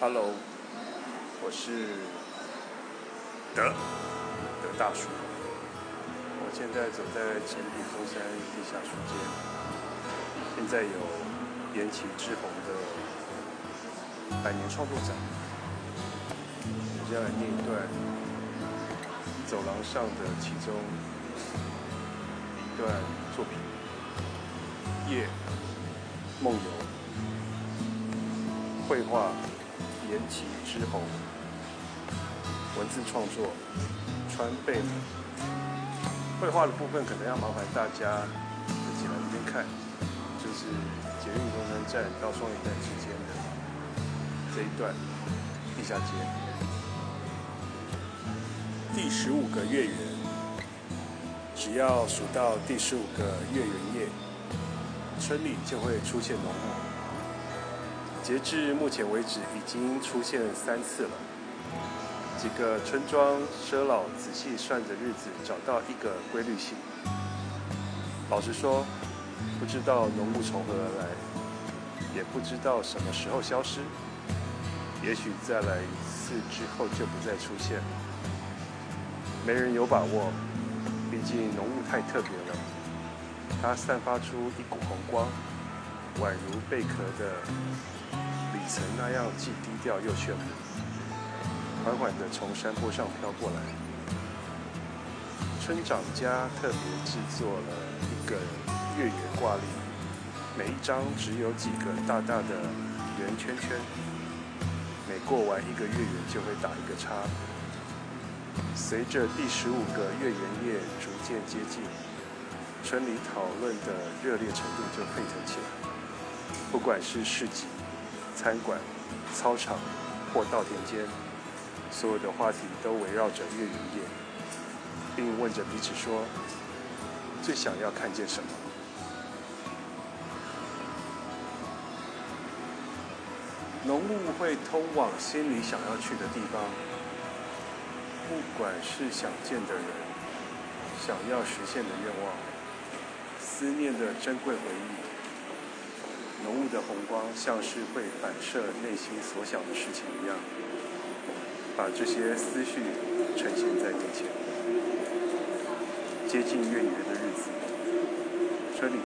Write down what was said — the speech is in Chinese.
Hello，我是德德大叔。我现在走在前品中山地下书街，现在有延崎之红的百年创作展。我接下来念一段走廊上的其中一段作品：夜梦游，绘画。延崎之红，文字创作川贝母，绘画的部分可能要麻烦大家自己来这边看，就是捷运中山站到双连站之间的这一段地下街。第十五个月圆，只要数到第十五个月圆夜，村里就会出现浓雾。截至目前为止，已经出现三次了。几个村庄耆老仔细算着日子，找到一个规律性。老实说，不知道浓雾从何而来，也不知道什么时候消失。也许再来一次之后就不再出现。没人有把握，毕竟浓雾太特别了。它散发出一股红光，宛如贝壳的。层那样既低调又炫目，缓缓地从山坡上飘过来。村长家特别制作了一个月圆挂历，每一张只有几个大大的圆圈圈，每过完一个月圆就会打一个叉。随着第十五个月圆夜逐渐接近，村里讨论的热烈程度就沸腾起来，不管是市集。餐馆、操场或稻田间，所有的话题都围绕着月圆夜，并问着彼此说：“最想要看见什么？”浓雾会通往心里想要去的地方，不管是想见的人、想要实现的愿望、思念的珍贵回忆。浓雾的红光，像是会反射内心所想的事情一样，把这些思绪呈现在面前。接近月圆的日子，这里。